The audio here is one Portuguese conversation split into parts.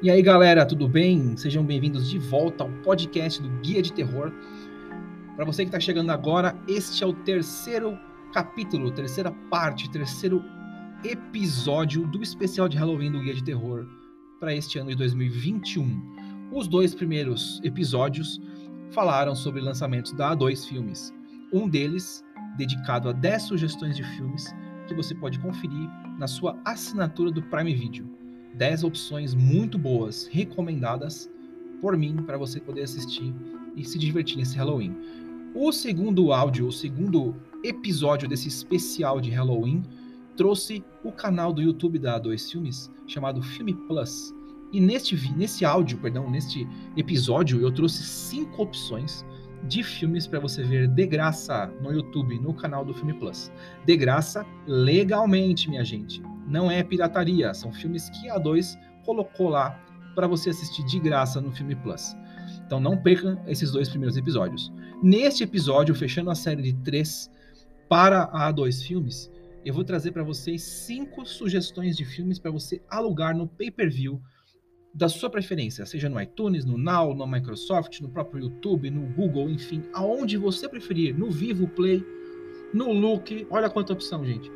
E aí, galera, tudo bem? Sejam bem-vindos de volta ao podcast do Guia de Terror. Para você que está chegando agora, este é o terceiro capítulo, terceira parte, terceiro episódio do especial de Halloween do Guia de Terror para este ano de 2021. Os dois primeiros episódios falaram sobre lançamentos da A2 Filmes. Um deles dedicado a 10 sugestões de filmes que você pode conferir na sua assinatura do Prime Video. 10 opções muito boas, recomendadas por mim para você poder assistir e se divertir nesse Halloween. O segundo áudio, o segundo episódio desse especial de Halloween trouxe o canal do YouTube da A2 Filmes chamado Filme Plus. E neste, nesse áudio, perdão, neste episódio, eu trouxe cinco opções de filmes para você ver de graça no YouTube, no canal do Filme Plus. De graça, legalmente, minha gente não é pirataria, são filmes que a 2 colocou lá para você assistir de graça no Filme Plus. Então não percam esses dois primeiros episódios. Neste episódio, fechando a série de três para a A2 Filmes, eu vou trazer para vocês cinco sugestões de filmes para você alugar no pay-per-view da sua preferência, seja no iTunes, no Now, no Microsoft, no próprio YouTube, no Google, enfim, aonde você preferir, no Vivo Play, no Look, olha quanta opção, gente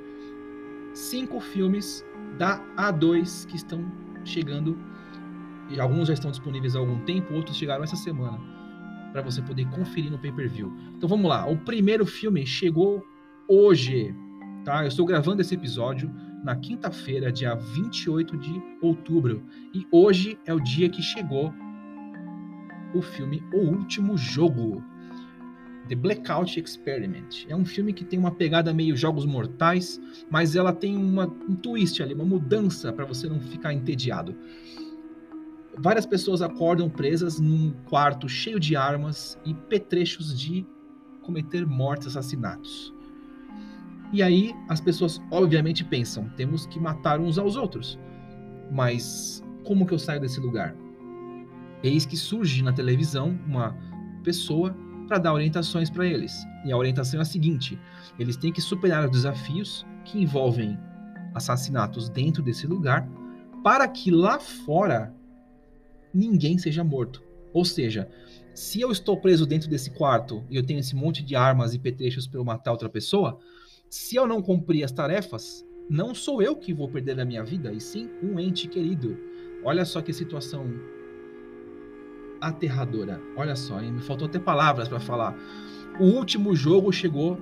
cinco filmes da A2 que estão chegando. E alguns já estão disponíveis há algum tempo, outros chegaram essa semana para você poder conferir no pay-per-view. Então vamos lá. O primeiro filme chegou hoje, tá? Eu estou gravando esse episódio na quinta-feira, dia 28 de outubro, e hoje é o dia que chegou o filme O Último Jogo, The Blackout Experiment. É um filme que tem uma pegada meio Jogos Mortais, mas ela tem uma, um twist ali, uma mudança para você não ficar entediado. Várias pessoas acordam presas num quarto cheio de armas e petrechos de cometer mortes, assassinatos. E aí as pessoas obviamente pensam: temos que matar uns aos outros. Mas como que eu saio desse lugar? Eis que surge na televisão uma pessoa para dar orientações para eles. E a orientação é a seguinte: eles têm que superar os desafios que envolvem assassinatos dentro desse lugar, para que lá fora ninguém seja morto. Ou seja, se eu estou preso dentro desse quarto e eu tenho esse monte de armas e petrechos para eu matar outra pessoa, se eu não cumprir as tarefas, não sou eu que vou perder a minha vida, e sim um ente querido. Olha só que situação aterradora. Olha só, hein? me faltou até palavras para falar. O último jogo chegou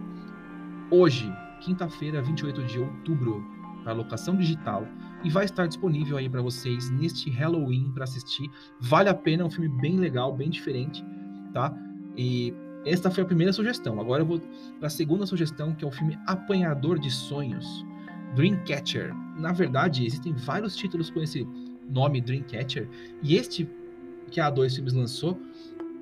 hoje, quinta-feira, 28 de outubro, para locação digital e vai estar disponível aí para vocês neste Halloween para assistir. Vale a pena, é um filme bem legal, bem diferente, tá? E esta foi a primeira sugestão. Agora eu vou para a segunda sugestão, que é o filme Apanhador de Sonhos, Dreamcatcher. Na verdade, existem vários títulos com esse nome Dreamcatcher, e este que a A2 Filmes lançou,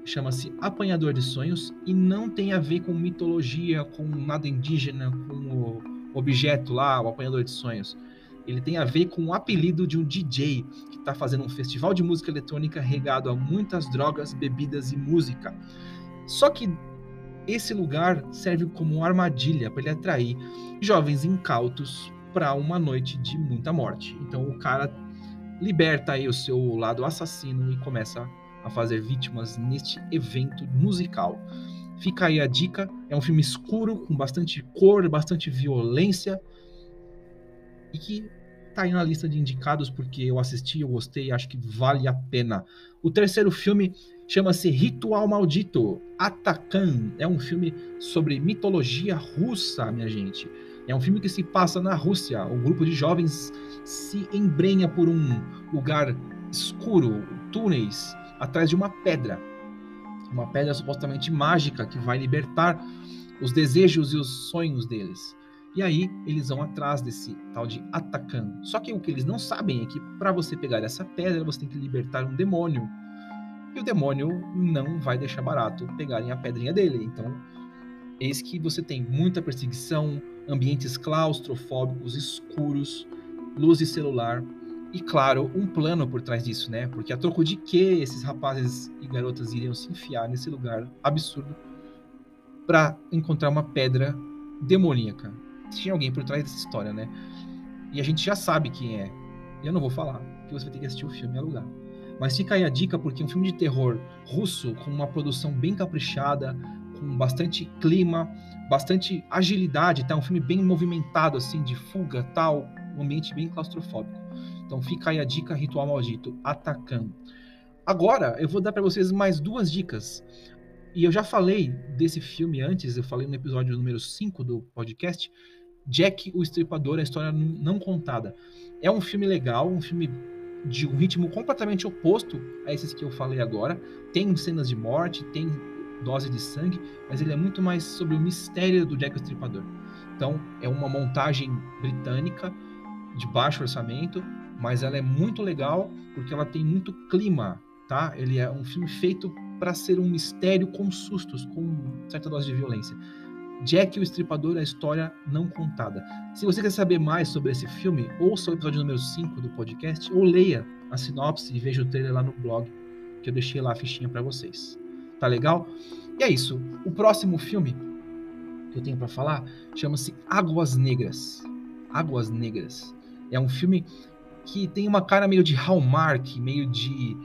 chama-se Apanhador de Sonhos e não tem a ver com mitologia, com nada indígena, com o objeto lá, o Apanhador de Sonhos. Ele tem a ver com o apelido de um DJ que está fazendo um festival de música eletrônica regado a muitas drogas, bebidas e música. Só que esse lugar serve como armadilha para ele atrair jovens incautos para uma noite de muita morte. Então o cara liberta aí o seu lado assassino e começa a fazer vítimas neste evento musical. Fica aí a dica, é um filme escuro, com bastante cor, bastante violência, e que tá aí na lista de indicados porque eu assisti, eu gostei, acho que vale a pena. O terceiro filme chama-se Ritual Maldito, Atacan. É um filme sobre mitologia russa, minha gente. É um filme que se passa na Rússia. Um grupo de jovens se embrenha por um lugar escuro, túneis, atrás de uma pedra. Uma pedra supostamente mágica que vai libertar os desejos e os sonhos deles. E aí eles vão atrás desse tal de Atacan. Só que o que eles não sabem é que para você pegar essa pedra, você tem que libertar um demônio. E o demônio não vai deixar barato pegarem a pedrinha dele. Então, eis que você tem muita perseguição, ambientes claustrofóbicos, escuros, luz de celular e, claro, um plano por trás disso, né? Porque a troco de que esses rapazes e garotas iriam se enfiar nesse lugar absurdo para encontrar uma pedra demoníaca? Tinha alguém por trás dessa história, né? E a gente já sabe quem é. Eu não vou falar, que você vai ter que assistir o filme e alugar. Mas fica aí a dica porque é um filme de terror russo com uma produção bem caprichada, com bastante clima, bastante agilidade, tá? Um filme bem movimentado assim de fuga, tal, um ambiente bem claustrofóbico. Então fica aí a dica Ritual Maldito, atacando. Agora eu vou dar para vocês mais duas dicas. E eu já falei desse filme antes, eu falei no episódio número 5 do podcast, Jack o Estripador, a história não contada. É um filme legal, um filme de um ritmo completamente oposto a esses que eu falei agora. Tem cenas de morte, tem dose de sangue, mas ele é muito mais sobre o mistério do Jack o Estripador. Então, é uma montagem britânica de baixo orçamento, mas ela é muito legal porque ela tem muito clima, tá? Ele é um filme feito para ser um mistério com sustos, com certa dose de violência. Jack o Estripador, a história não contada. Se você quer saber mais sobre esse filme, ouça o episódio número 5 do podcast ou leia a sinopse e veja o trailer lá no blog, que eu deixei lá a fichinha para vocês. Tá legal? E é isso. O próximo filme que eu tenho para falar chama-se Águas Negras. Águas Negras. É um filme que tem uma cara meio de Hallmark, meio de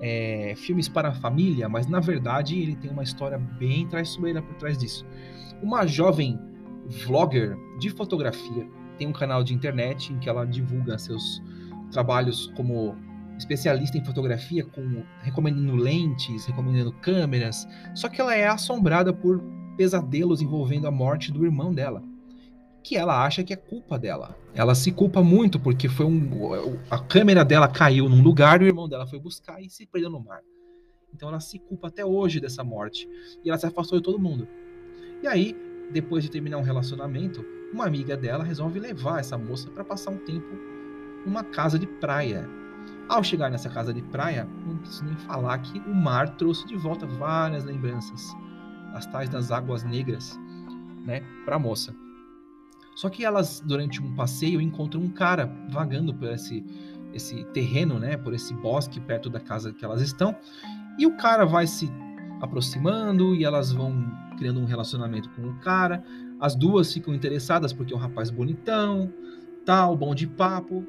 é, filmes para a família, mas na verdade ele tem uma história bem traiçoeira por trás disso. Uma jovem vlogger de fotografia tem um canal de internet em que ela divulga seus trabalhos como especialista em fotografia, com recomendando lentes, recomendando câmeras. Só que ela é assombrada por pesadelos envolvendo a morte do irmão dela, que ela acha que é culpa dela. Ela se culpa muito porque foi um a câmera dela caiu num lugar e o irmão dela foi buscar e se perdeu no mar. Então ela se culpa até hoje dessa morte e ela se afastou de todo mundo. E aí, depois de terminar um relacionamento, uma amiga dela resolve levar essa moça para passar um tempo numa casa de praia. Ao chegar nessa casa de praia, não preciso nem falar que o mar trouxe de volta várias lembranças, as tais das águas negras, né, para a moça. Só que elas, durante um passeio, encontram um cara vagando por esse, esse terreno, né, por esse bosque perto da casa que elas estão, e o cara vai se aproximando e elas vão criando um relacionamento com o cara. As duas ficam interessadas porque é um rapaz bonitão, tal, bom de papo.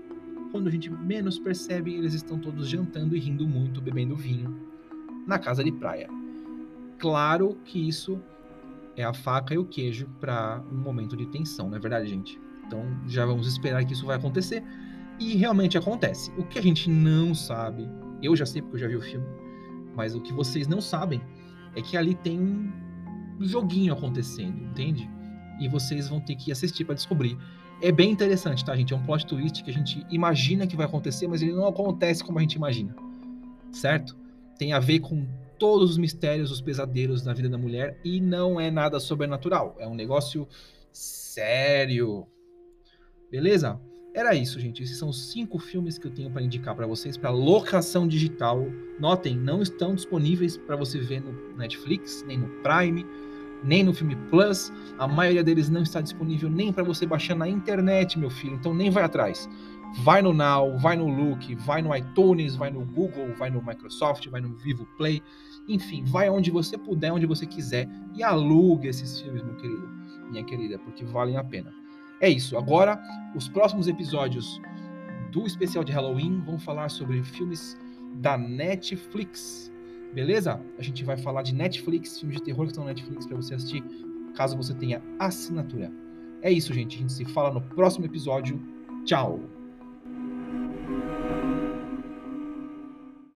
Quando a gente menos percebe, eles estão todos jantando e rindo muito, bebendo vinho na casa de praia. Claro que isso é a faca e o queijo para um momento de tensão, não é verdade, gente? Então já vamos esperar que isso vai acontecer. E realmente acontece. O que a gente não sabe, eu já sei porque eu já vi o filme, mas o que vocês não sabem é que ali tem um joguinho acontecendo, entende? E vocês vão ter que assistir para descobrir. É bem interessante, tá, gente? É um plot twist que a gente imagina que vai acontecer, mas ele não acontece como a gente imagina. Certo? Tem a ver com todos os mistérios, os pesadelos na vida da mulher e não é nada sobrenatural. É um negócio sério. Beleza? Era isso, gente. Esses são cinco filmes que eu tenho para indicar para vocês para locação digital. Notem, não estão disponíveis para você ver no Netflix, nem no Prime, nem no Filme Plus. A maioria deles não está disponível nem para você baixar na internet, meu filho. Então nem vai atrás. Vai no Now, vai no Look, vai no iTunes, vai no Google, vai no Microsoft, vai no Vivo Play. Enfim, vai onde você puder, onde você quiser e alugue esses filmes, meu querido, minha querida, porque valem a pena. É isso. Agora, os próximos episódios do especial de Halloween vão falar sobre filmes da Netflix. Beleza? A gente vai falar de Netflix, filmes de terror que estão na Netflix para você assistir, caso você tenha assinatura. É isso, gente. A gente se fala no próximo episódio. Tchau!